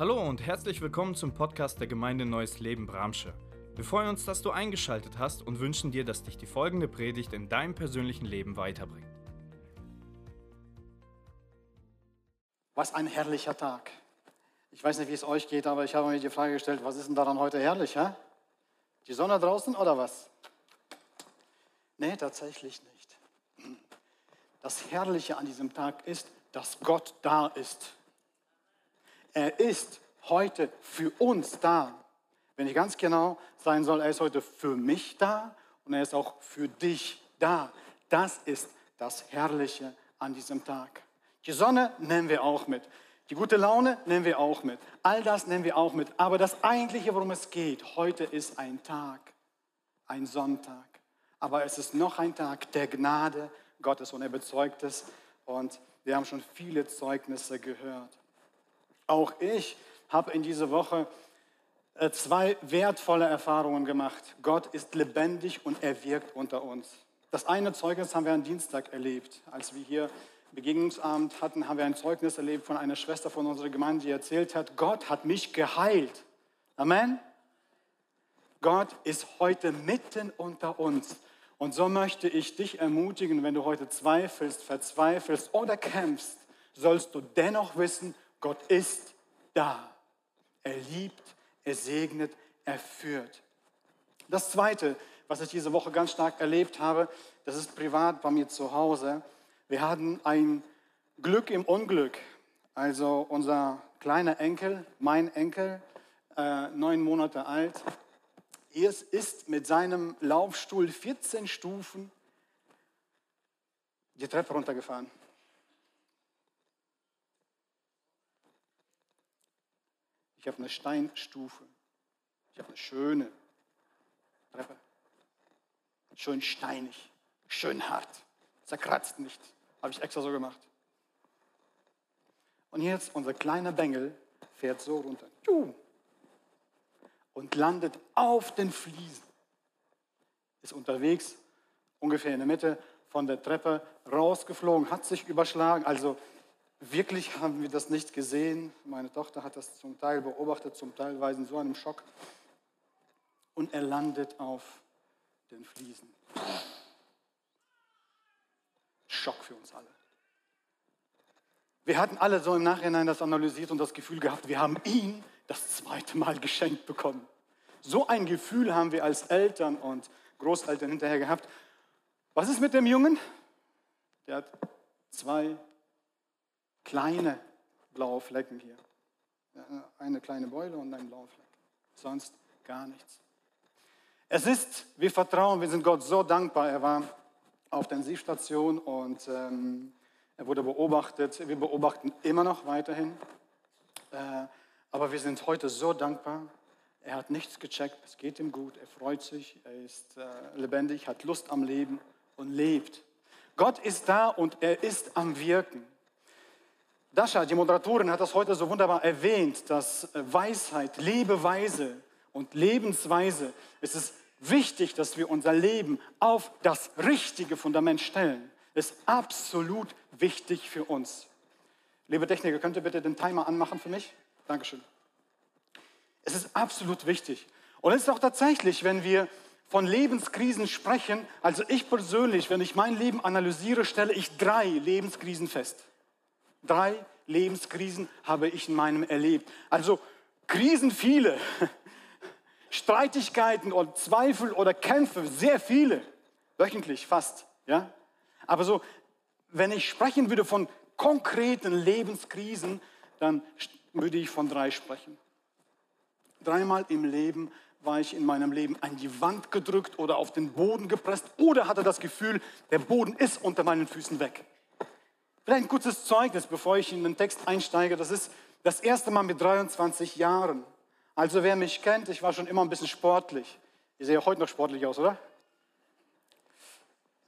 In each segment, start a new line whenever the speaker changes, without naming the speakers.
Hallo und herzlich willkommen zum Podcast der Gemeinde Neues Leben Bramsche. Wir freuen uns, dass du eingeschaltet hast und wünschen dir, dass dich die folgende Predigt in deinem persönlichen Leben weiterbringt.
Was ein herrlicher Tag. Ich weiß nicht, wie es euch geht, aber ich habe mir die Frage gestellt, was ist denn daran heute herrlich? Hä? Die Sonne draußen oder was? Nee, tatsächlich nicht. Das Herrliche an diesem Tag ist, dass Gott da ist. Er ist heute für uns da. Wenn ich ganz genau sein soll, er ist heute für mich da und er ist auch für dich da. Das ist das Herrliche an diesem Tag. Die Sonne nehmen wir auch mit. Die gute Laune nehmen wir auch mit. All das nehmen wir auch mit. Aber das eigentliche, worum es geht, heute ist ein Tag, ein Sonntag. Aber es ist noch ein Tag der Gnade Gottes und er bezeugt es. Und wir haben schon viele Zeugnisse gehört. Auch ich habe in dieser Woche äh, zwei wertvolle Erfahrungen gemacht. Gott ist lebendig und er wirkt unter uns. Das eine Zeugnis haben wir am Dienstag erlebt, als wir hier Begegnungsabend hatten, haben wir ein Zeugnis erlebt von einer Schwester von unserer Gemeinde, die erzählt hat, Gott hat mich geheilt. Amen. Gott ist heute mitten unter uns. Und so möchte ich dich ermutigen, wenn du heute zweifelst, verzweifelst oder kämpfst, sollst du dennoch wissen, Gott ist da. Er liebt, er segnet, er führt. Das Zweite, was ich diese Woche ganz stark erlebt habe, das ist privat bei mir zu Hause. Wir hatten ein Glück im Unglück. Also unser kleiner Enkel, mein Enkel, äh, neun Monate alt, ist mit seinem Laufstuhl 14 Stufen die Treppe runtergefahren. Ich habe eine Steinstufe. Ich habe eine schöne Treppe. Schön steinig, schön hart. Zerkratzt nicht. Habe ich extra so gemacht. Und jetzt unser kleiner Bengel fährt so runter und landet auf den Fliesen. Ist unterwegs, ungefähr in der Mitte von der Treppe rausgeflogen, hat sich überschlagen. Also wirklich haben wir das nicht gesehen. Meine Tochter hat das zum Teil beobachtet, zum Teil war in so einem Schock. Und er landet auf den Fliesen. Schock für uns alle. Wir hatten alle so im Nachhinein das analysiert und das Gefühl gehabt, wir haben ihn das zweite Mal geschenkt bekommen. So ein Gefühl haben wir als Eltern und Großeltern hinterher gehabt. Was ist mit dem Jungen? Der hat zwei kleine blaue Flecken hier. Eine kleine Beule und ein blauer Fleck. Sonst gar nichts. Es ist, wir vertrauen, wir sind Gott so dankbar. Er war auf der Intensivstation und ähm, er wurde beobachtet. Wir beobachten immer noch weiterhin. Äh, aber wir sind heute so dankbar. Er hat nichts gecheckt, es geht ihm gut, er freut sich, er ist äh, lebendig, hat Lust am Leben und lebt. Gott ist da und er ist am Wirken. Dasha, die Moderatorin, hat das heute so wunderbar erwähnt, dass äh, Weisheit, Lebeweise und Lebensweise, es ist wichtig, dass wir unser Leben auf das richtige Fundament stellen. Ist absolut wichtig für uns. Liebe Techniker, könnt ihr bitte den Timer anmachen für mich? Dankeschön. Es ist absolut wichtig. Und es ist auch tatsächlich, wenn wir von Lebenskrisen sprechen, also ich persönlich, wenn ich mein Leben analysiere, stelle ich drei Lebenskrisen fest. Drei Lebenskrisen habe ich in meinem erlebt. Also Krisen viele, Streitigkeiten oder Zweifel oder Kämpfe sehr viele, wöchentlich fast, ja. Aber so, wenn ich sprechen würde von konkreten Lebenskrisen, dann würde ich von drei sprechen. Dreimal im Leben war ich in meinem Leben an die Wand gedrückt oder auf den Boden gepresst oder hatte das Gefühl, der Boden ist unter meinen Füßen weg. Vielleicht ein kurzes Zeugnis, bevor ich in den Text einsteige. Das ist das erste Mal mit 23 Jahren. Also wer mich kennt, ich war schon immer ein bisschen sportlich. Ich sehe heute noch sportlich aus, oder?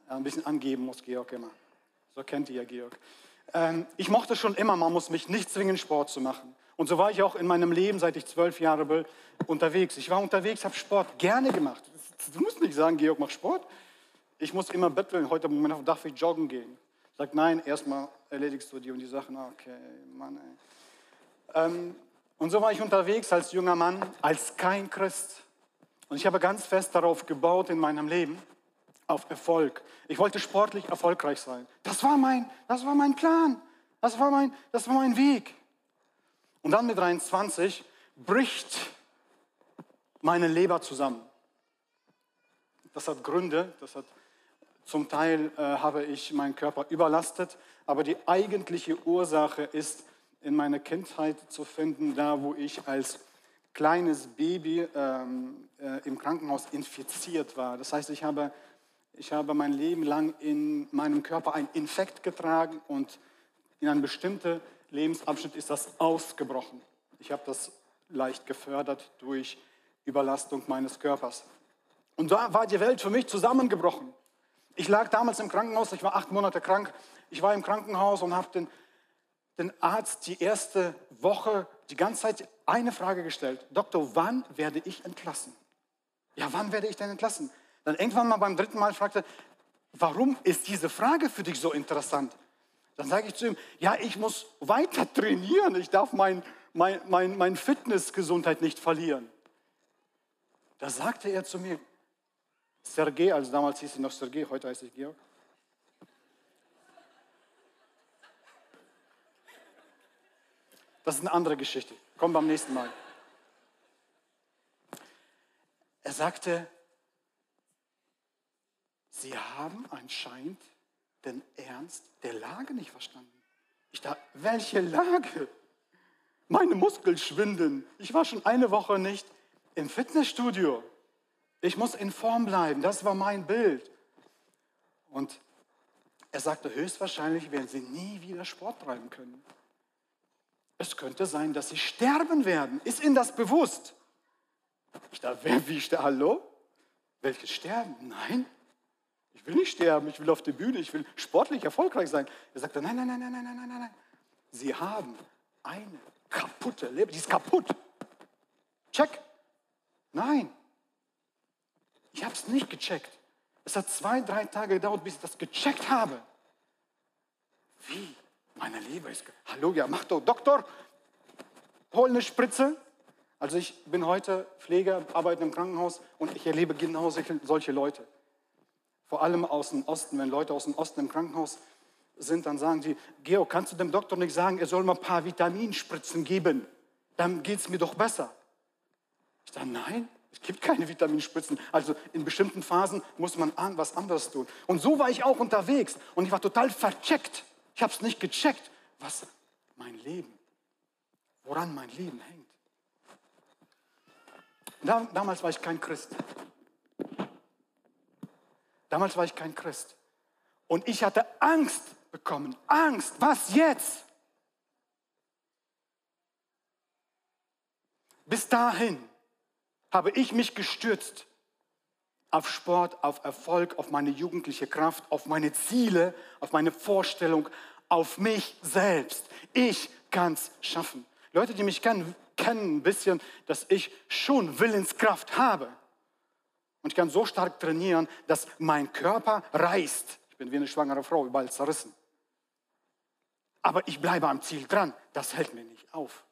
Ja, ein bisschen angeben muss Georg immer. So kennt ihr ja Georg. Ähm, ich mochte schon immer, man muss mich nicht zwingen, Sport zu machen. Und so war ich auch in meinem Leben, seit ich zwölf Jahre bin, unterwegs. Ich war unterwegs, habe Sport gerne gemacht. Du musst nicht sagen, Georg, mach Sport. Ich muss immer betteln, heute Moment darf ich joggen gehen. Sagt, nein, erstmal erledigst du die und die Sachen. Ah, okay, Mann, ey. Ähm, Und so war ich unterwegs als junger Mann, als kein Christ. Und ich habe ganz fest darauf gebaut in meinem Leben, auf Erfolg. Ich wollte sportlich erfolgreich sein. Das war mein, das war mein Plan. Das war mein, das war mein Weg. Und dann mit 23 bricht meine Leber zusammen. Das hat Gründe, das hat zum Teil äh, habe ich meinen Körper überlastet, aber die eigentliche Ursache ist in meiner Kindheit zu finden, da wo ich als kleines Baby ähm, äh, im Krankenhaus infiziert war. Das heißt, ich habe, ich habe mein Leben lang in meinem Körper einen Infekt getragen und in einem bestimmten Lebensabschnitt ist das ausgebrochen. Ich habe das leicht gefördert durch Überlastung meines Körpers. Und da war die Welt für mich zusammengebrochen. Ich lag damals im Krankenhaus, ich war acht Monate krank. Ich war im Krankenhaus und habe den, den Arzt die erste Woche die ganze Zeit eine Frage gestellt. Doktor, wann werde ich entlassen? Ja, wann werde ich denn entlassen? Dann irgendwann mal beim dritten Mal fragte, warum ist diese Frage für dich so interessant? Dann sage ich zu ihm, ja, ich muss weiter trainieren. Ich darf mein, mein, mein, mein Fitnessgesundheit nicht verlieren. Da sagte er zu mir, Sergei, also damals hieß ich noch Sergei, heute heiße ich Georg. Das ist eine andere Geschichte. Kommt beim nächsten Mal. Er sagte, Sie haben anscheinend den Ernst der Lage nicht verstanden. Ich dachte, welche Lage? Meine Muskeln schwinden. Ich war schon eine Woche nicht im Fitnessstudio. Ich muss in Form bleiben. Das war mein Bild. Und er sagte, höchstwahrscheinlich werden Sie nie wieder Sport treiben können. Es könnte sein, dass Sie sterben werden. Ist Ihnen das bewusst? Ich dachte, wer, wie, hallo? Welches Sterben? Nein, ich will nicht sterben, ich will auf die Bühne, ich will sportlich erfolgreich sein. Er sagte, nein, nein, nein, nein, nein, nein, nein, nein. Sie haben eine kaputte Leber, die ist kaputt. Check. Nein, ich habe es nicht gecheckt. Es hat zwei, drei Tage gedauert, bis ich das gecheckt habe. Wie? Meine Leber ist. Hallo, ja, mach doch, Doktor, hol eine Spritze. Also ich bin heute Pfleger, arbeite im Krankenhaus und ich erlebe genau solche Leute. Vor allem aus dem Osten, wenn Leute aus dem Osten im Krankenhaus sind, dann sagen sie, Georg, kannst du dem Doktor nicht sagen, er soll mal ein paar Vitaminspritzen geben? Dann geht es mir doch besser. Ich sage, nein, es gibt keine Vitaminspritzen. Also in bestimmten Phasen muss man was anderes tun. Und so war ich auch unterwegs. Und ich war total vercheckt. Ich habe es nicht gecheckt, was mein Leben, woran mein Leben hängt. Da, damals war ich kein Christ. Damals war ich kein Christ. Und ich hatte Angst bekommen. Angst. Was jetzt? Bis dahin habe ich mich gestürzt auf Sport, auf Erfolg, auf meine jugendliche Kraft, auf meine Ziele, auf meine Vorstellung, auf mich selbst. Ich kann es schaffen. Leute, die mich kennen, kennen ein bisschen, dass ich schon Willenskraft habe. Und ich kann so stark trainieren, dass mein Körper reißt. Ich bin wie eine schwangere Frau, überall zerrissen. Aber ich bleibe am Ziel dran. Das hält mir nicht auf.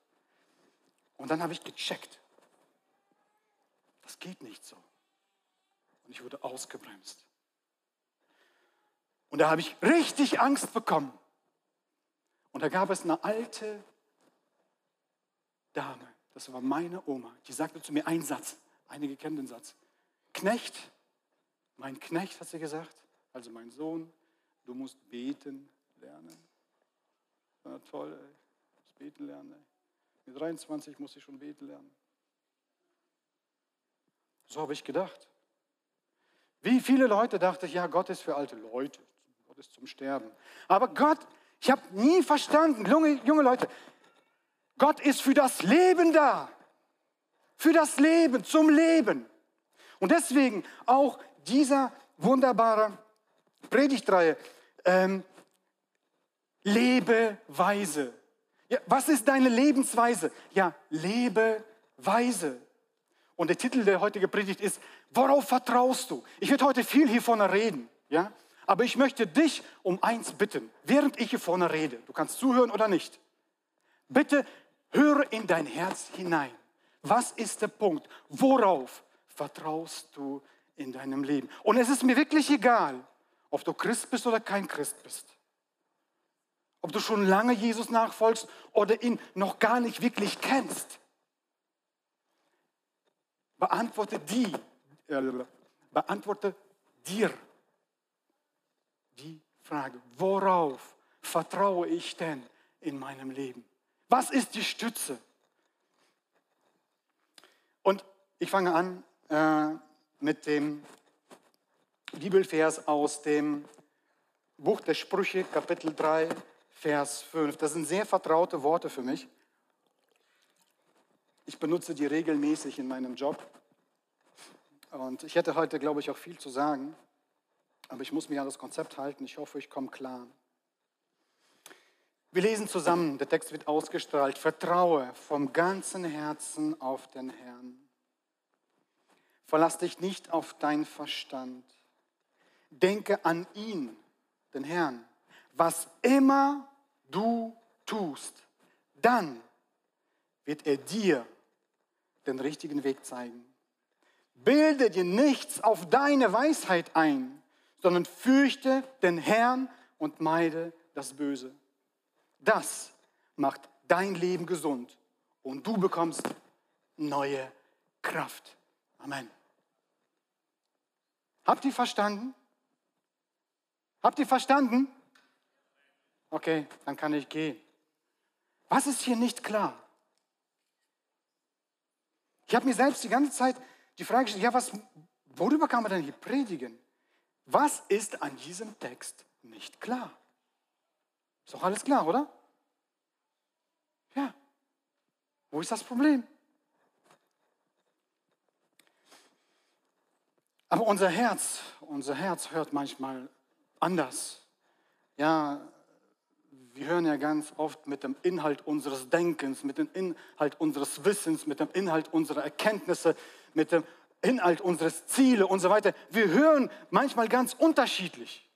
Und dann habe ich gecheckt, das geht nicht so. Und ich wurde ausgebremst. Und da habe ich richtig Angst bekommen. Und da gab es eine alte Dame, das war meine Oma, die sagte zu mir einen Satz, einige kennen den Satz. Knecht, mein Knecht hat sie gesagt, also mein Sohn, du musst beten lernen. Na toll, ey. Du musst beten lernen. Ey. Mit 23 muss ich schon beten lernen. So habe ich gedacht. Wie viele Leute dachte ich, ja, Gott ist für alte Leute, Gott ist zum Sterben. Aber Gott, ich habe nie verstanden, junge, junge Leute, Gott ist für das Leben da. Für das Leben, zum Leben. Und deswegen auch dieser wunderbare Predigtreihe, ähm, Lebeweise. Ja, was ist deine Lebensweise? Ja, Lebeweise. Und der Titel der heutigen Predigt ist, worauf vertraust du? Ich werde heute viel hier vorne reden, ja? Aber ich möchte dich um eins bitten, während ich hier vorne rede. Du kannst zuhören oder nicht. Bitte Höre in dein Herz hinein. Was ist der Punkt? Worauf vertraust du in deinem Leben? Und es ist mir wirklich egal, ob du Christ bist oder kein Christ bist. Ob du schon lange Jesus nachfolgst oder ihn noch gar nicht wirklich kennst. Beantworte die, äh, beantworte dir die Frage, worauf vertraue ich denn in meinem Leben? Was ist die Stütze? Und ich fange an äh, mit dem Bibelvers aus dem Buch der Sprüche, Kapitel 3, Vers 5. Das sind sehr vertraute Worte für mich. Ich benutze die regelmäßig in meinem Job. Und ich hätte heute, glaube ich, auch viel zu sagen. Aber ich muss mich an das Konzept halten. Ich hoffe, ich komme klar. Wir lesen zusammen, der Text wird ausgestrahlt. Vertraue vom ganzen Herzen auf den Herrn. Verlass dich nicht auf dein Verstand. Denke an ihn, den Herrn was immer du tust, dann wird er dir den richtigen Weg zeigen. Bilde dir nichts auf deine Weisheit ein, sondern fürchte den Herrn und meide das Böse. Das macht dein Leben gesund und du bekommst neue Kraft. Amen. Habt ihr verstanden? Habt ihr verstanden? Okay, dann kann ich gehen. Was ist hier nicht klar? Ich habe mir selbst die ganze Zeit die Frage gestellt, ja, was, worüber kann man denn hier predigen? Was ist an diesem Text nicht klar? Ist doch alles klar, oder? Ja. Wo ist das Problem? Aber unser Herz, unser Herz hört manchmal anders. Ja, wir hören ja ganz oft mit dem Inhalt unseres Denkens, mit dem Inhalt unseres Wissens, mit dem Inhalt unserer Erkenntnisse, mit dem Inhalt unseres Ziele und so weiter. Wir hören manchmal ganz unterschiedlich.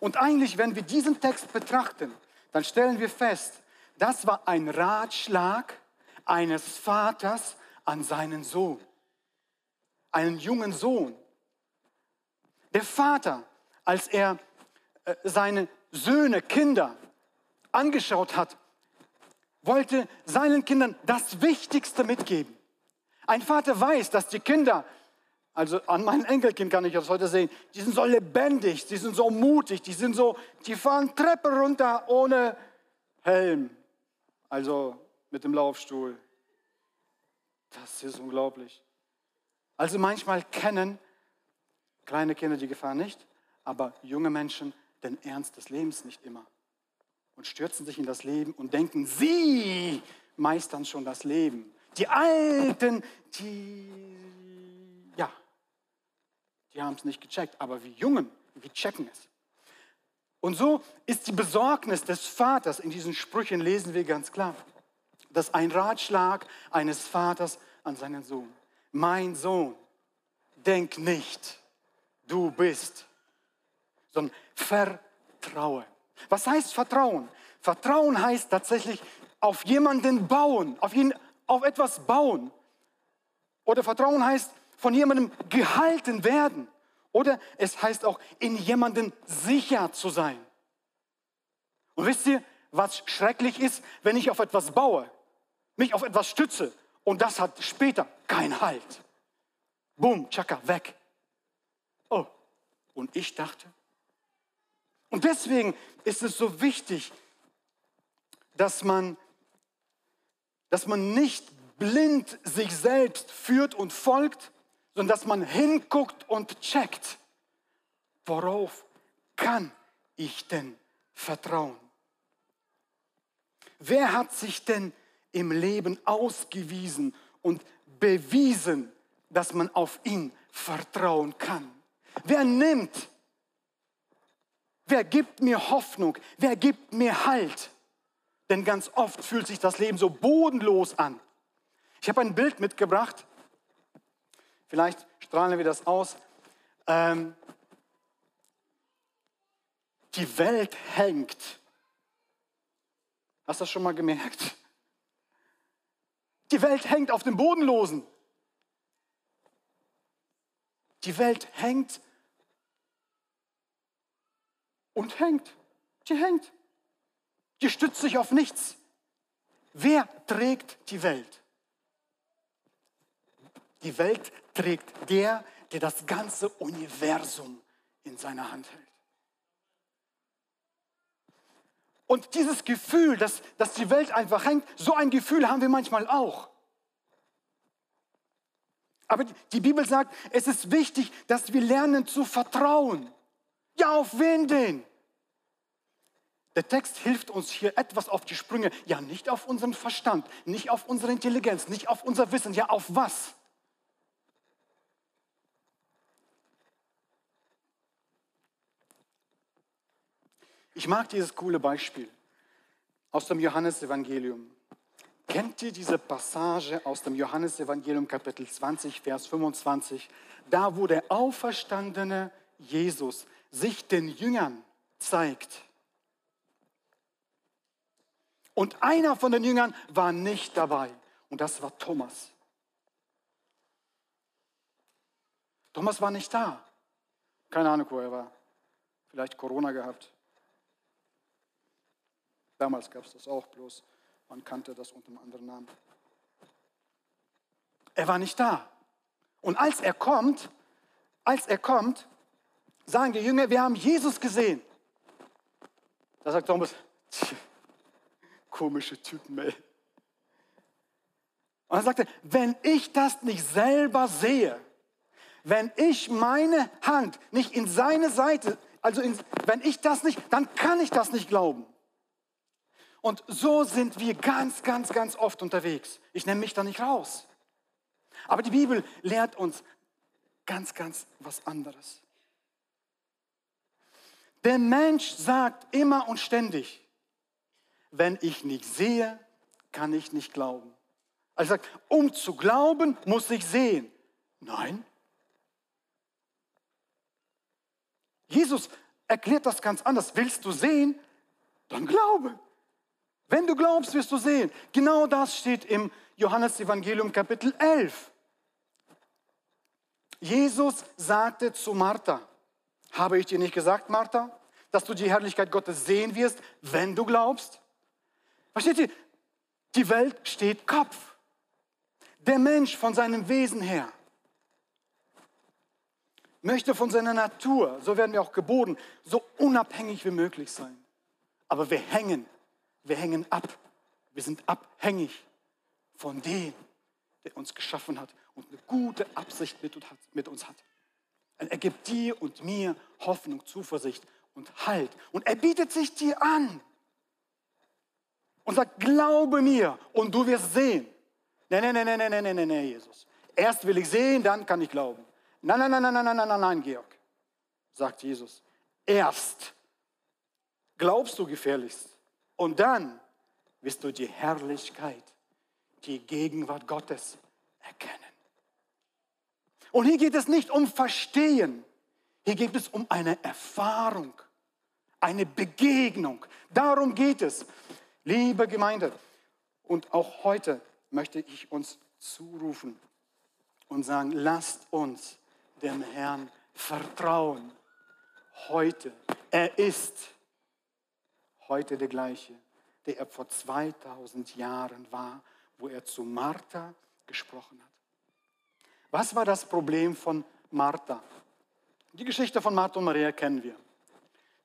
Und eigentlich, wenn wir diesen Text betrachten, dann stellen wir fest, das war ein Ratschlag eines Vaters an seinen Sohn, einen jungen Sohn. Der Vater, als er äh, seine Söhne, Kinder angeschaut hat, wollte seinen Kindern das Wichtigste mitgeben. Ein Vater weiß, dass die Kinder, also an meinem Enkelkind kann ich das heute sehen, die sind so lebendig, die sind so mutig, die sind so, die fahren Treppe runter ohne Helm, also mit dem Laufstuhl. Das ist unglaublich. Also manchmal kennen kleine Kinder die Gefahr nicht, aber junge Menschen den Ernst des Lebens nicht immer und stürzen sich in das Leben und denken, sie meistern schon das Leben. Die Alten, die, ja, die haben es nicht gecheckt, aber wir Jungen, wir checken es. Und so ist die Besorgnis des Vaters, in diesen Sprüchen lesen wir ganz klar, dass ein Ratschlag eines Vaters an seinen Sohn. Mein Sohn, denk nicht, du bist sondern vertraue. Was heißt Vertrauen? Vertrauen heißt tatsächlich auf jemanden bauen, auf, ihn, auf etwas bauen. Oder Vertrauen heißt von jemandem gehalten werden. Oder es heißt auch in jemanden sicher zu sein. Und wisst ihr, was schrecklich ist, wenn ich auf etwas baue, mich auf etwas stütze und das hat später keinen Halt. Boom, tschakka, weg. Oh, und ich dachte, und deswegen ist es so wichtig, dass man, dass man nicht blind sich selbst führt und folgt, sondern dass man hinguckt und checkt, worauf kann ich denn vertrauen? Wer hat sich denn im Leben ausgewiesen und bewiesen, dass man auf ihn vertrauen kann? Wer nimmt Wer gibt mir Hoffnung? Wer gibt mir Halt? Denn ganz oft fühlt sich das Leben so bodenlos an. Ich habe ein Bild mitgebracht. Vielleicht strahlen wir das aus. Ähm, die Welt hängt Hast du das schon mal gemerkt? Die Welt hängt auf dem Bodenlosen. Die Welt hängt und hängt. Die hängt. Die stützt sich auf nichts. Wer trägt die Welt? Die Welt trägt der, der das ganze Universum in seiner Hand hält. Und dieses Gefühl, dass, dass die Welt einfach hängt, so ein Gefühl haben wir manchmal auch. Aber die Bibel sagt, es ist wichtig, dass wir lernen zu vertrauen. Auf wen denn? Der Text hilft uns hier etwas auf die Sprünge. Ja, nicht auf unseren Verstand, nicht auf unsere Intelligenz, nicht auf unser Wissen. Ja, auf was? Ich mag dieses coole Beispiel aus dem Johannesevangelium. Kennt ihr diese Passage aus dem Johannesevangelium Kapitel 20, Vers 25, da wo der auferstandene Jesus sich den Jüngern zeigt? Und einer von den Jüngern war nicht dabei und das war Thomas. Thomas war nicht da. Keine Ahnung, wo er war. Vielleicht Corona gehabt. Damals gab es das auch, bloß man kannte das unter einem anderen Namen. Er war nicht da. Und als er kommt, als er kommt, sagen die Jünger, wir haben Jesus gesehen. Da sagt Thomas, komische Typen, ey. Und er sagte, wenn ich das nicht selber sehe, wenn ich meine Hand nicht in seine Seite, also in, wenn ich das nicht, dann kann ich das nicht glauben. Und so sind wir ganz, ganz, ganz oft unterwegs. Ich nehme mich da nicht raus. Aber die Bibel lehrt uns ganz, ganz was anderes. Der Mensch sagt immer und ständig, wenn ich nicht sehe, kann ich nicht glauben. Also sagt, um zu glauben, muss ich sehen. Nein. Jesus erklärt das ganz anders. Willst du sehen? Dann glaube. Wenn du glaubst, wirst du sehen. Genau das steht im Johannesevangelium Kapitel 11. Jesus sagte zu Martha, habe ich dir nicht gesagt, Martha, dass du die Herrlichkeit Gottes sehen wirst, wenn du glaubst? Versteht ihr? Die Welt steht Kopf. Der Mensch von seinem Wesen her möchte von seiner Natur, so werden wir auch geboren, so unabhängig wie möglich sein. Aber wir hängen wir hängen ab. Wir sind abhängig von dem, der uns geschaffen hat und eine gute Absicht mit uns hat. Und er gibt dir und mir Hoffnung, Zuversicht und Halt. Und er bietet sich dir an und sagt, glaube mir und du wirst sehen. Nein, nein, nein, nein, nein, nein, nein, nein, Jesus. Erst will ich sehen, dann kann ich glauben. Nein, nein, nein, nein, nein, nein, nein, nein, Georg, sagt Jesus. Erst glaubst du gefährlichst. Und dann wirst du die Herrlichkeit, die Gegenwart Gottes erkennen. Und hier geht es nicht um Verstehen, hier geht es um eine Erfahrung, eine Begegnung. Darum geht es. Liebe Gemeinde, und auch heute möchte ich uns zurufen und sagen, lasst uns dem Herrn vertrauen. Heute. Er ist heute der gleiche, der er vor 2000 Jahren war, wo er zu Martha gesprochen hat. Was war das Problem von Martha? Die Geschichte von Martha und Maria kennen wir.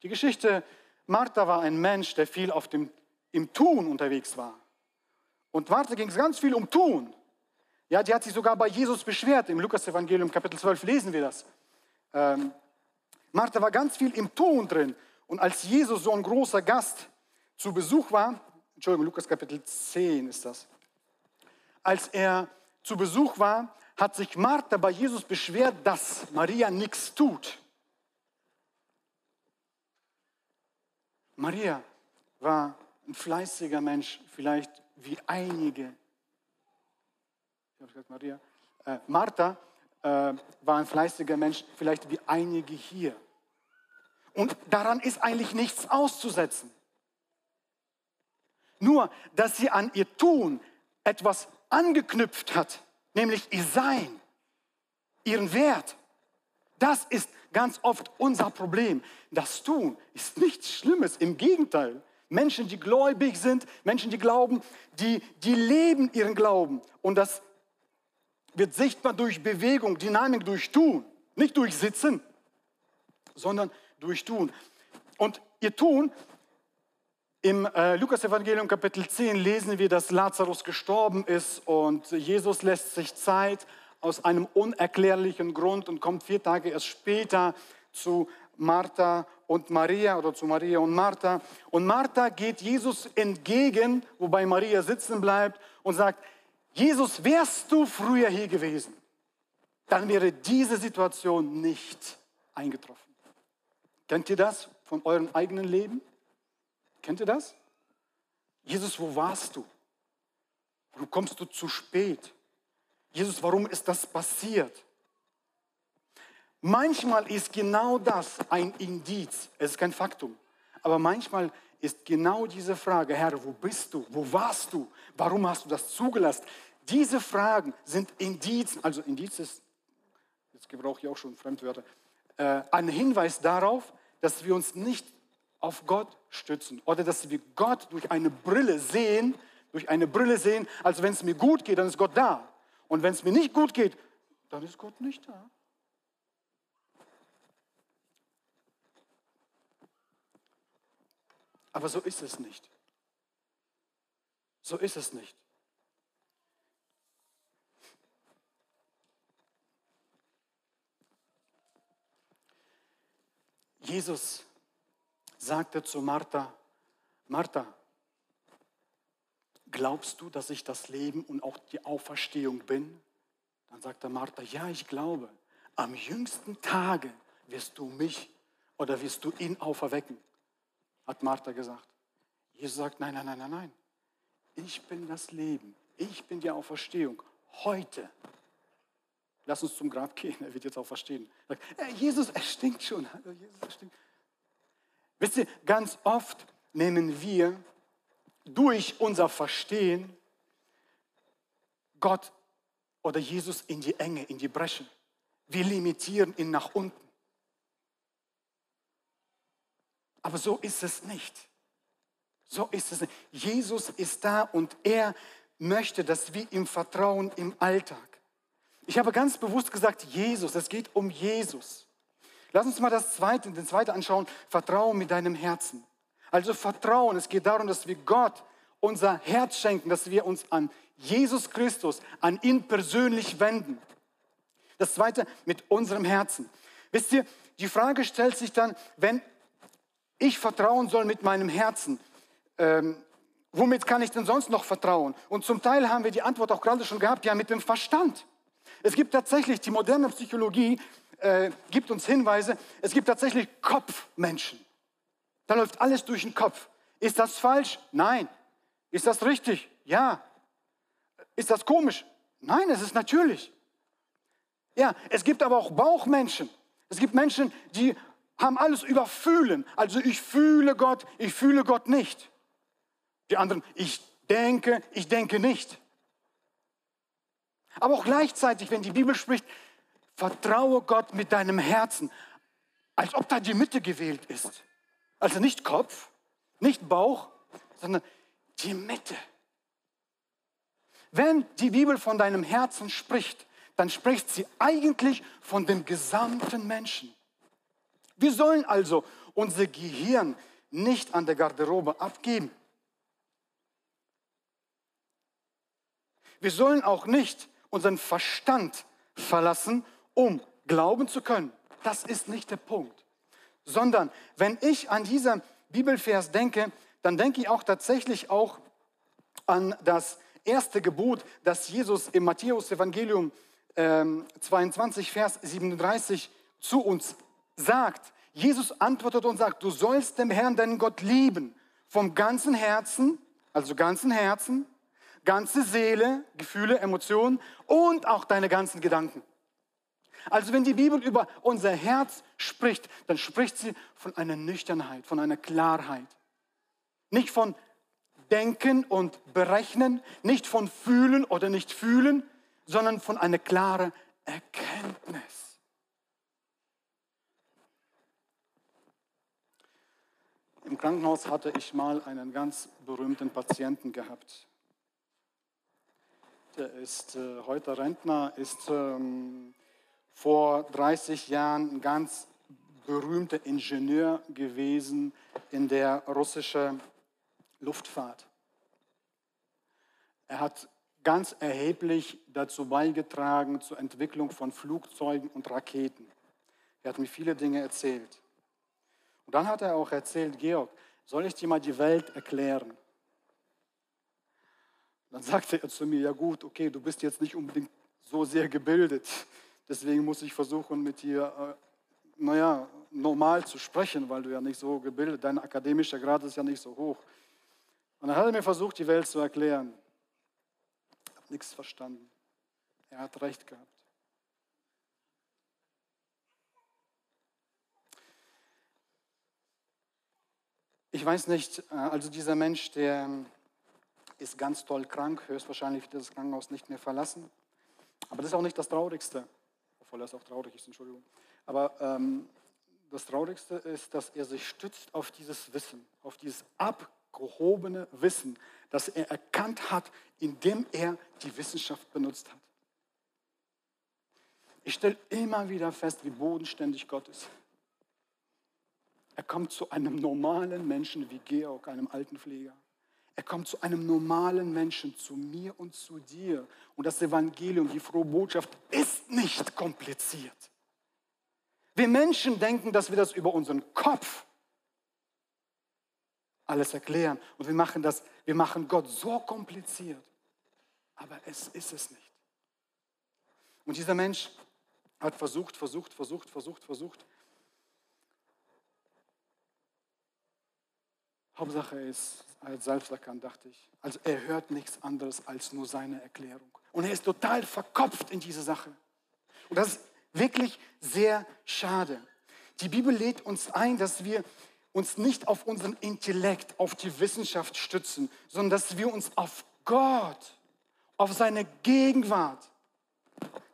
Die Geschichte, Martha war ein Mensch, der viel auf dem, im Tun unterwegs war. Und Martha ging es ganz viel um Tun. Ja, die hat sich sogar bei Jesus beschwert. Im Lukas-Evangelium, Kapitel 12, lesen wir das. Ähm, Martha war ganz viel im Tun drin. Und als Jesus so ein großer Gast zu Besuch war, Entschuldigung, Lukas Kapitel 10 ist das, als er zu Besuch war, hat sich Martha bei Jesus beschwert, dass Maria nichts tut. Maria war ein fleißiger Mensch, vielleicht wie einige. Ich habe gesagt, Maria. Äh, Martha äh, war ein fleißiger Mensch, vielleicht wie einige hier. Und daran ist eigentlich nichts auszusetzen. Nur, dass sie an ihr Tun etwas angeknüpft hat, nämlich ihr Sein, ihren Wert. Das ist ganz oft unser Problem. Das Tun ist nichts Schlimmes, im Gegenteil. Menschen, die gläubig sind, Menschen, die glauben, die, die leben ihren Glauben. Und das wird sichtbar durch Bewegung, Dynamik, durch Tun. Nicht durch Sitzen, sondern durch Tun. Und ihr Tun, im äh, Lukas-Evangelium Kapitel 10 lesen wir, dass Lazarus gestorben ist und Jesus lässt sich Zeit aus einem unerklärlichen Grund und kommt vier Tage erst später zu Martha und Maria oder zu Maria und Martha. Und Martha geht Jesus entgegen, wobei Maria sitzen bleibt und sagt, Jesus, wärst du früher hier gewesen, dann wäre diese Situation nicht eingetroffen. Kennt ihr das von eurem eigenen Leben? Kennt ihr das? Jesus, wo warst du? Warum kommst du zu spät? Jesus, warum ist das passiert? Manchmal ist genau das ein Indiz, es ist kein Faktum, aber manchmal ist genau diese Frage, Herr, wo bist du? Wo warst du? Warum hast du das zugelassen? Diese Fragen sind Indizen, also Indiz ist, jetzt gebrauche ich auch schon Fremdwörter, äh, ein Hinweis darauf, dass wir uns nicht auf Gott stützen oder dass wir Gott durch eine Brille sehen, durch eine Brille sehen, als wenn es mir gut geht, dann ist Gott da. Und wenn es mir nicht gut geht, dann ist Gott nicht da. Aber so ist es nicht. So ist es nicht. Jesus sagte zu Martha, Martha, glaubst du, dass ich das Leben und auch die Auferstehung bin? Dann sagte Martha, ja, ich glaube. Am jüngsten Tage wirst du mich oder wirst du ihn auferwecken hat Martha gesagt. Jesus sagt, nein, nein, nein, nein, nein. Ich bin das Leben. Ich bin die Auferstehung. Heute. Lass uns zum Grab gehen, er wird jetzt auch verstehen. Sagt, äh, Jesus, er stinkt schon. Jesus, er stinkt. Wisst ihr, ganz oft nehmen wir durch unser Verstehen Gott oder Jesus in die Enge, in die Bresche. Wir limitieren ihn nach unten. Aber so ist es nicht. So ist es nicht. Jesus ist da und er möchte, dass wir ihm vertrauen im Alltag. Ich habe ganz bewusst gesagt, Jesus, es geht um Jesus. Lass uns mal das zweite, den zweiten anschauen. Vertrauen mit deinem Herzen. Also Vertrauen, es geht darum, dass wir Gott unser Herz schenken, dass wir uns an Jesus Christus, an ihn persönlich wenden. Das zweite mit unserem Herzen. Wisst ihr, die Frage stellt sich dann, wenn ich vertrauen soll mit meinem Herzen. Ähm, womit kann ich denn sonst noch vertrauen? Und zum Teil haben wir die Antwort auch gerade schon gehabt, ja mit dem Verstand. Es gibt tatsächlich, die moderne Psychologie äh, gibt uns Hinweise, es gibt tatsächlich Kopfmenschen. Da läuft alles durch den Kopf. Ist das falsch? Nein. Ist das richtig? Ja. Ist das komisch? Nein, es ist natürlich. Ja, es gibt aber auch Bauchmenschen. Es gibt Menschen, die haben alles über Fühlen. Also ich fühle Gott, ich fühle Gott nicht. Die anderen, ich denke, ich denke nicht. Aber auch gleichzeitig, wenn die Bibel spricht, vertraue Gott mit deinem Herzen, als ob da die Mitte gewählt ist. Also nicht Kopf, nicht Bauch, sondern die Mitte. Wenn die Bibel von deinem Herzen spricht, dann spricht sie eigentlich von dem gesamten Menschen. Wir sollen also unser Gehirn nicht an der Garderobe abgeben. Wir sollen auch nicht unseren Verstand verlassen, um glauben zu können. Das ist nicht der Punkt. Sondern wenn ich an diesen Bibelvers denke, dann denke ich auch tatsächlich auch an das erste Gebot, das Jesus im Matthäus-Evangelium äh, 22, Vers 37 zu uns sagt, Jesus antwortet und sagt, du sollst den Herrn, deinen Gott lieben, vom ganzen Herzen, also ganzen Herzen, ganze Seele, Gefühle, Emotionen und auch deine ganzen Gedanken. Also wenn die Bibel über unser Herz spricht, dann spricht sie von einer Nüchternheit, von einer Klarheit. Nicht von Denken und Berechnen, nicht von Fühlen oder nicht Fühlen, sondern von einer klaren Erkenntnis. Im Krankenhaus hatte ich mal einen ganz berühmten Patienten gehabt. Der ist äh, heute Rentner, ist ähm, vor 30 Jahren ein ganz berühmter Ingenieur gewesen in der russischen Luftfahrt. Er hat ganz erheblich dazu beigetragen zur Entwicklung von Flugzeugen und Raketen. Er hat mir viele Dinge erzählt. Und dann hat er auch erzählt, Georg, soll ich dir mal die Welt erklären? Dann sagte er zu mir, ja gut, okay, du bist jetzt nicht unbedingt so sehr gebildet, deswegen muss ich versuchen, mit dir, äh, naja, normal zu sprechen, weil du ja nicht so gebildet, dein akademischer Grad ist ja nicht so hoch. Und dann hat er mir versucht, die Welt zu erklären. Ich habe nichts verstanden. Er hat recht gehabt. Ich weiß nicht, äh, also dieser Mensch, der ist ganz toll krank, höchstwahrscheinlich wird das Krankenhaus nicht mehr verlassen. Aber das ist auch nicht das Traurigste, obwohl das auch traurig ist, Entschuldigung. Aber ähm, das Traurigste ist, dass er sich stützt auf dieses Wissen, auf dieses abgehobene Wissen, das er erkannt hat, indem er die Wissenschaft benutzt hat. Ich stelle immer wieder fest, wie bodenständig Gott ist. Er kommt zu einem normalen Menschen wie Georg, einem Altenpfleger. Er kommt zu einem normalen Menschen, zu mir und zu dir. Und das Evangelium, die frohe Botschaft ist nicht kompliziert. Wir Menschen denken, dass wir das über unseren Kopf alles erklären. Und wir machen, das, wir machen Gott so kompliziert. Aber es ist es nicht. Und dieser Mensch hat versucht, versucht, versucht, versucht, versucht, Hauptsache ist, selbst erkannt, dachte ich. Also er hört nichts anderes als nur seine Erklärung. Und er ist total verkopft in diese Sache. Und das ist wirklich sehr schade. Die Bibel lädt uns ein, dass wir uns nicht auf unseren Intellekt, auf die Wissenschaft stützen, sondern dass wir uns auf Gott, auf seine Gegenwart,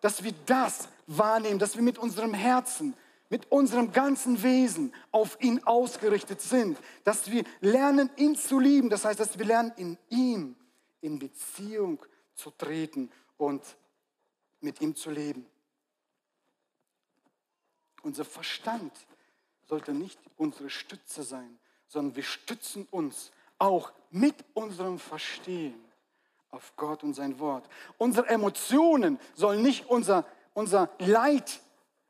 dass wir das wahrnehmen, dass wir mit unserem Herzen, mit unserem ganzen Wesen auf ihn ausgerichtet sind, dass wir lernen, ihn zu lieben. Das heißt, dass wir lernen, in ihm in Beziehung zu treten und mit ihm zu leben. Unser Verstand sollte nicht unsere Stütze sein, sondern wir stützen uns auch mit unserem Verstehen auf Gott und sein Wort. Unsere Emotionen sollen nicht unser, unser Leid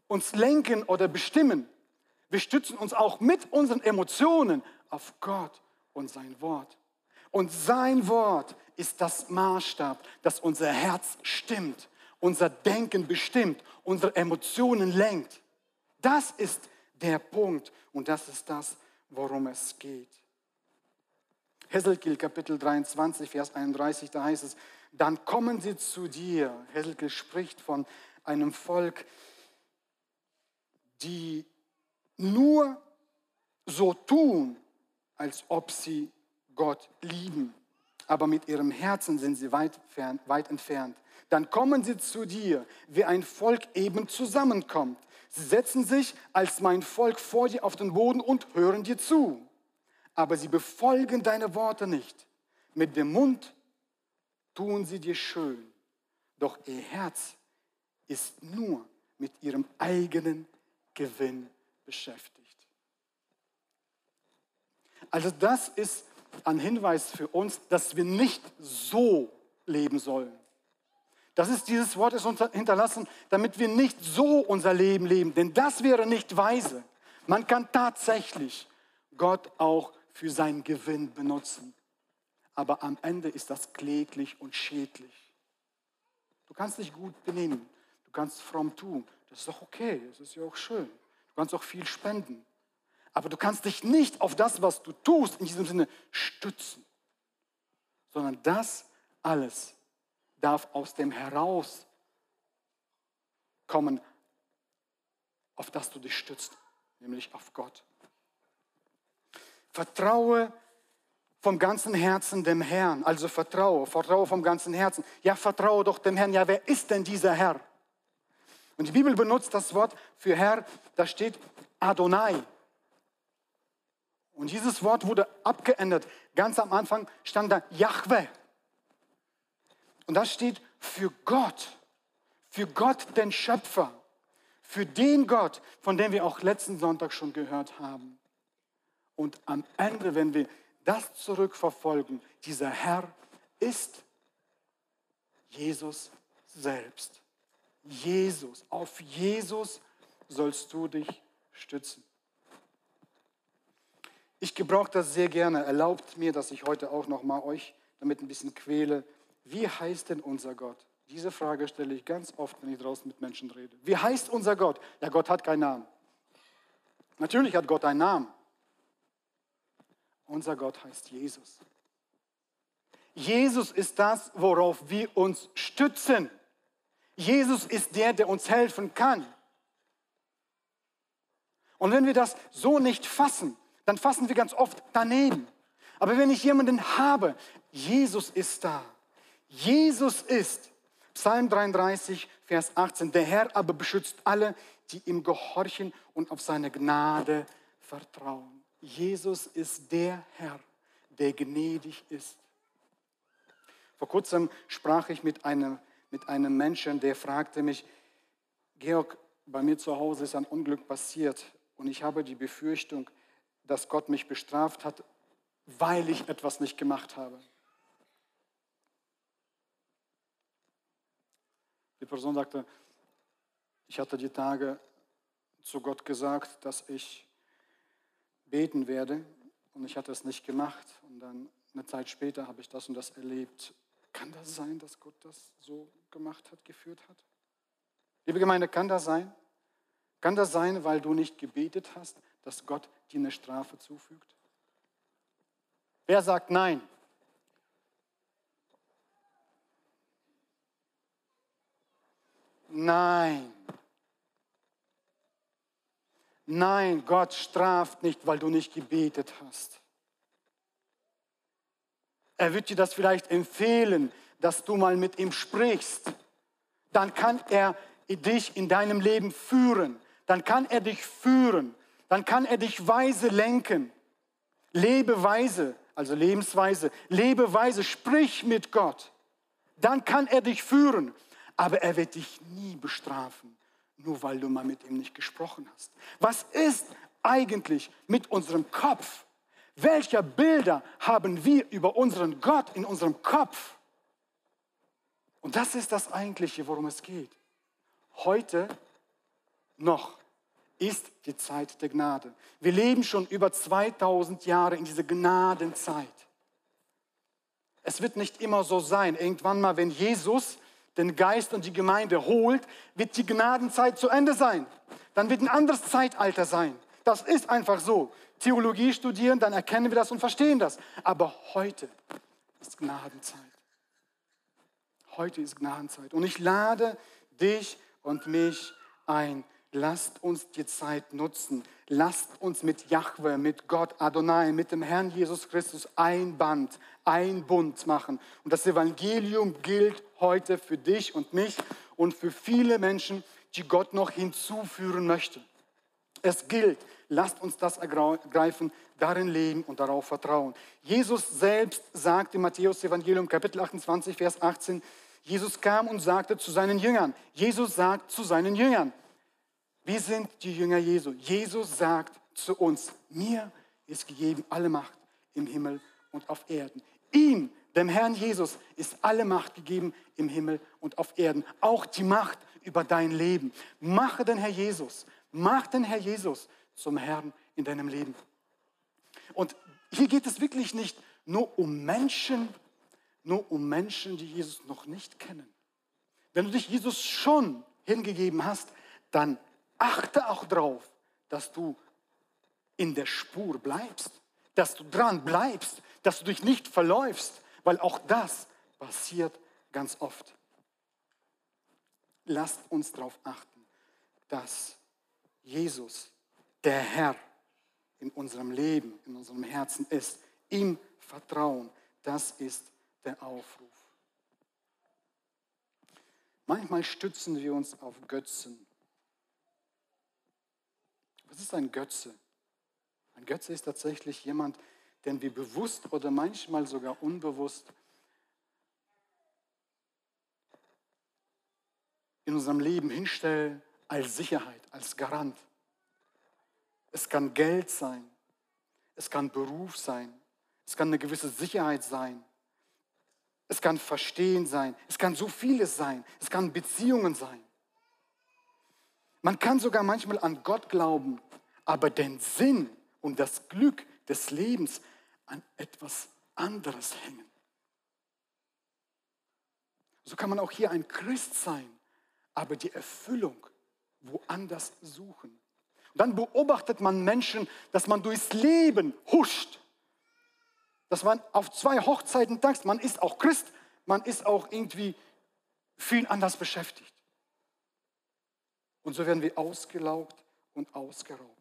uns lenken oder bestimmen. Wir stützen uns auch mit unseren Emotionen auf Gott und sein Wort. Und sein Wort ist das Maßstab, das unser Herz stimmt, unser Denken bestimmt, unsere Emotionen lenkt. Das ist der Punkt und das ist das, worum es geht. Heselkiel Kapitel 23, Vers 31, da heißt es, dann kommen sie zu dir. Heselkiel spricht von einem Volk, die nur so tun, als ob sie Gott lieben, aber mit ihrem Herzen sind sie weit, fern, weit entfernt. Dann kommen sie zu dir, wie ein Volk eben zusammenkommt. Sie setzen sich als mein Volk vor dir auf den Boden und hören dir zu. Aber sie befolgen deine Worte nicht. Mit dem Mund tun sie dir schön, doch ihr Herz ist nur mit ihrem eigenen Gewinn beschäftigt. Also das ist ein Hinweis für uns, dass wir nicht so leben sollen. Das ist dieses Wort ist uns hinterlassen, damit wir nicht so unser Leben leben, denn das wäre nicht weise. Man kann tatsächlich Gott auch für seinen Gewinn benutzen, aber am Ende ist das kläglich und schädlich. Du kannst dich gut benehmen, du kannst fromm tun, das ist doch okay, das ist ja auch schön. Du kannst auch viel spenden. Aber du kannst dich nicht auf das, was du tust, in diesem Sinne stützen, sondern das alles darf aus dem heraus kommen, auf das du dich stützt, nämlich auf Gott. Vertraue, vom ganzen Herzen dem Herrn. Also vertraue, vertraue vom ganzen Herzen. Ja, vertraue doch dem Herrn. Ja, wer ist denn dieser Herr? Und die Bibel benutzt das Wort für Herr, da steht Adonai. Und dieses Wort wurde abgeändert. Ganz am Anfang stand da Yahweh. Und das steht für Gott, für Gott den Schöpfer, für den Gott, von dem wir auch letzten Sonntag schon gehört haben. Und am Ende, wenn wir das zurückverfolgen, dieser Herr ist Jesus selbst. Jesus, auf Jesus sollst du dich stützen. Ich gebrauche das sehr gerne. Erlaubt mir, dass ich heute auch noch mal euch damit ein bisschen quäle. Wie heißt denn unser Gott? Diese Frage stelle ich ganz oft, wenn ich draußen mit Menschen rede. Wie heißt unser Gott? Ja, Gott hat keinen Namen. Natürlich hat Gott einen Namen. Unser Gott heißt Jesus. Jesus ist das, worauf wir uns stützen. Jesus ist der, der uns helfen kann. Und wenn wir das so nicht fassen, dann fassen wir ganz oft daneben. Aber wenn ich jemanden habe, Jesus ist da. Jesus ist, Psalm 33, Vers 18, der Herr aber beschützt alle, die ihm gehorchen und auf seine Gnade vertrauen. Jesus ist der Herr, der gnädig ist. Vor kurzem sprach ich mit einem, mit einem Menschen, der fragte mich, Georg, bei mir zu Hause ist ein Unglück passiert und ich habe die Befürchtung, dass Gott mich bestraft hat, weil ich etwas nicht gemacht habe. Die Person sagte, ich hatte die Tage zu Gott gesagt, dass ich beten werde und ich hatte es nicht gemacht und dann eine Zeit später habe ich das und das erlebt. Kann das sein, dass Gott das so gemacht hat, geführt hat? Liebe Gemeinde, kann das sein? Kann das sein, weil du nicht gebetet hast, dass Gott dir eine Strafe zufügt? Wer sagt nein? Nein. Nein, Gott straft nicht, weil du nicht gebetet hast. Er wird dir das vielleicht empfehlen, dass du mal mit ihm sprichst. Dann kann er dich in deinem Leben führen. Dann kann er dich führen. Dann kann er dich weise lenken. Lebe weise, also Lebensweise. Lebe weise, sprich mit Gott. Dann kann er dich führen. Aber er wird dich nie bestrafen nur weil du mal mit ihm nicht gesprochen hast. Was ist eigentlich mit unserem Kopf? Welche Bilder haben wir über unseren Gott in unserem Kopf? Und das ist das eigentliche, worum es geht. Heute noch ist die Zeit der Gnade. Wir leben schon über 2000 Jahre in dieser Gnadenzeit. Es wird nicht immer so sein. Irgendwann mal, wenn Jesus den Geist und die Gemeinde holt, wird die Gnadenzeit zu Ende sein. Dann wird ein anderes Zeitalter sein. Das ist einfach so. Theologie studieren, dann erkennen wir das und verstehen das. Aber heute ist Gnadenzeit. Heute ist Gnadenzeit. Und ich lade dich und mich ein. Lasst uns die Zeit nutzen. Lasst uns mit Jahwe, mit Gott, Adonai, mit dem Herrn Jesus Christus ein Band, ein Bund machen. Und das Evangelium gilt heute für dich und mich und für viele Menschen, die Gott noch hinzuführen möchte. Es gilt, lasst uns das ergreifen, darin leben und darauf vertrauen. Jesus selbst sagt im Matthäus Evangelium Kapitel 28, Vers 18, Jesus kam und sagte zu seinen Jüngern, Jesus sagt zu seinen Jüngern, wir sind die Jünger Jesu. Jesus sagt zu uns, mir ist gegeben alle Macht im Himmel und auf Erden. Ihm, dem Herrn Jesus, ist alle Macht gegeben im Himmel und auf Erden. Auch die Macht über dein Leben. Mache den Herr Jesus, mach den Herr Jesus zum Herrn in deinem Leben. Und hier geht es wirklich nicht nur um Menschen, nur um Menschen, die Jesus noch nicht kennen. Wenn du dich Jesus schon hingegeben hast, dann achte auch darauf, dass du in der Spur bleibst, dass du dran bleibst, dass du dich nicht verläufst, weil auch das passiert ganz oft. Lasst uns darauf achten, dass Jesus, der Herr, in unserem Leben, in unserem Herzen ist. Ihm vertrauen. Das ist der Aufruf. Manchmal stützen wir uns auf Götzen. Was ist ein Götze? Ein Götze ist tatsächlich jemand, den wir bewusst oder manchmal sogar unbewusst in unserem Leben hinstellen als Sicherheit, als Garant. Es kann Geld sein, es kann Beruf sein, es kann eine gewisse Sicherheit sein, es kann Verstehen sein, es kann so vieles sein, es kann Beziehungen sein. Man kann sogar manchmal an Gott glauben, aber den Sinn und das Glück des Lebens an etwas anderes hängen. So kann man auch hier ein Christ sein, aber die Erfüllung woanders suchen. Und dann beobachtet man Menschen, dass man durchs Leben huscht dass man auf zwei Hochzeiten tanzt. Man ist auch Christ, man ist auch irgendwie viel anders beschäftigt. Und so werden wir ausgelaugt und ausgeraubt.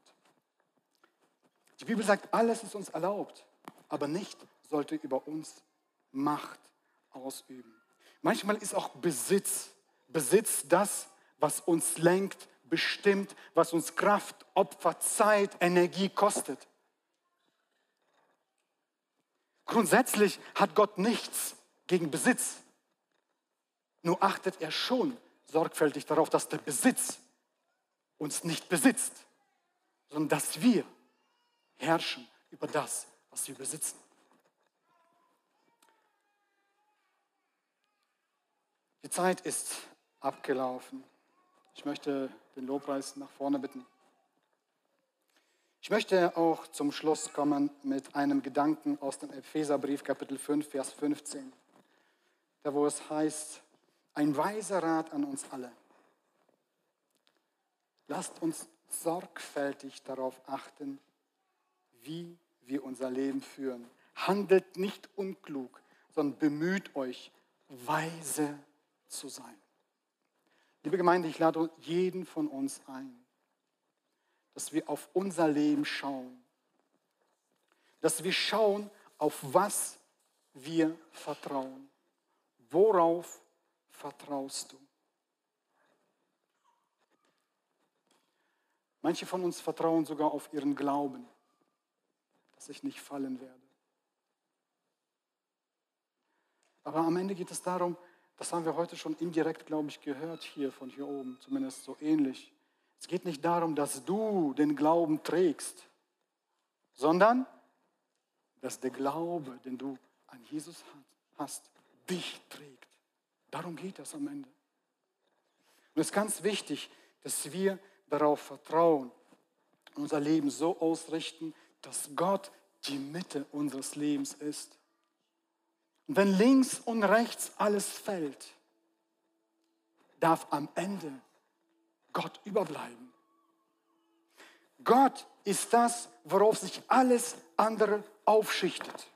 Die Bibel sagt, alles ist uns erlaubt, aber nicht sollte über uns Macht ausüben. Manchmal ist auch Besitz, Besitz das, was uns lenkt, bestimmt, was uns Kraft, Opfer, Zeit, Energie kostet. Grundsätzlich hat Gott nichts gegen Besitz. Nur achtet er schon sorgfältig darauf, dass der Besitz uns nicht besitzt, sondern dass wir herrschen über das, was wir besitzen. Die Zeit ist abgelaufen. Ich möchte den Lobpreis nach vorne bitten. Ich möchte auch zum Schluss kommen mit einem Gedanken aus dem Epheserbrief Kapitel 5, Vers 15, da wo es heißt, ein weiser Rat an uns alle. Lasst uns sorgfältig darauf achten, wie wir unser Leben führen. Handelt nicht unklug, sondern bemüht euch, weise zu sein. Liebe Gemeinde, ich lade jeden von uns ein, dass wir auf unser Leben schauen. Dass wir schauen, auf was wir vertrauen. Worauf vertraust du? Manche von uns vertrauen sogar auf ihren Glauben, dass ich nicht fallen werde. Aber am Ende geht es darum, das haben wir heute schon indirekt, glaube ich, gehört hier von hier oben, zumindest so ähnlich. Es geht nicht darum, dass du den Glauben trägst, sondern dass der Glaube, den du an Jesus hast, dich trägt. Darum geht es am Ende. Und es ist ganz wichtig, dass wir darauf vertrauen, unser Leben so ausrichten, dass Gott die Mitte unseres Lebens ist. Und wenn links und rechts alles fällt, darf am Ende Gott überbleiben. Gott ist das, worauf sich alles andere aufschichtet.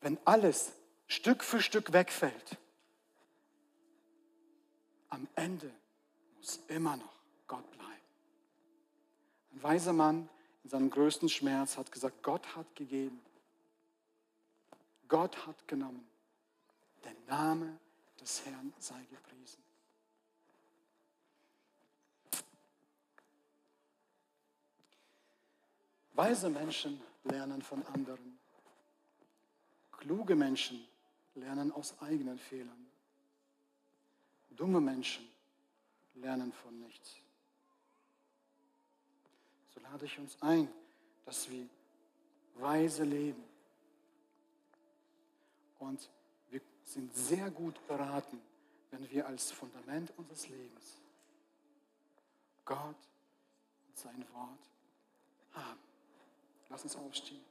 Wenn alles Stück für Stück wegfällt, am Ende muss immer noch Gott bleiben. Ein weiser Mann in seinem größten Schmerz hat gesagt, Gott hat gegeben. Gott hat genommen. Der Name des Herrn sei gepriesen. Weise Menschen lernen von anderen. Kluge Menschen lernen aus eigenen Fehlern. Dumme Menschen lernen von nichts. So lade ich uns ein, dass wir weise leben. Und wir sind sehr gut beraten, wenn wir als Fundament unseres Lebens Gott und sein Wort haben. Lass uns aufstehen.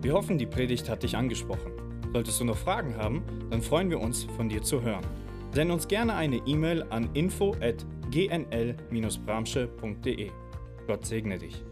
Wir hoffen, die Predigt hat dich angesprochen. Solltest du noch Fragen haben, dann freuen wir uns, von dir zu hören. Send uns gerne eine E-Mail an info@gnl-bramsche.de. Gott segne dich.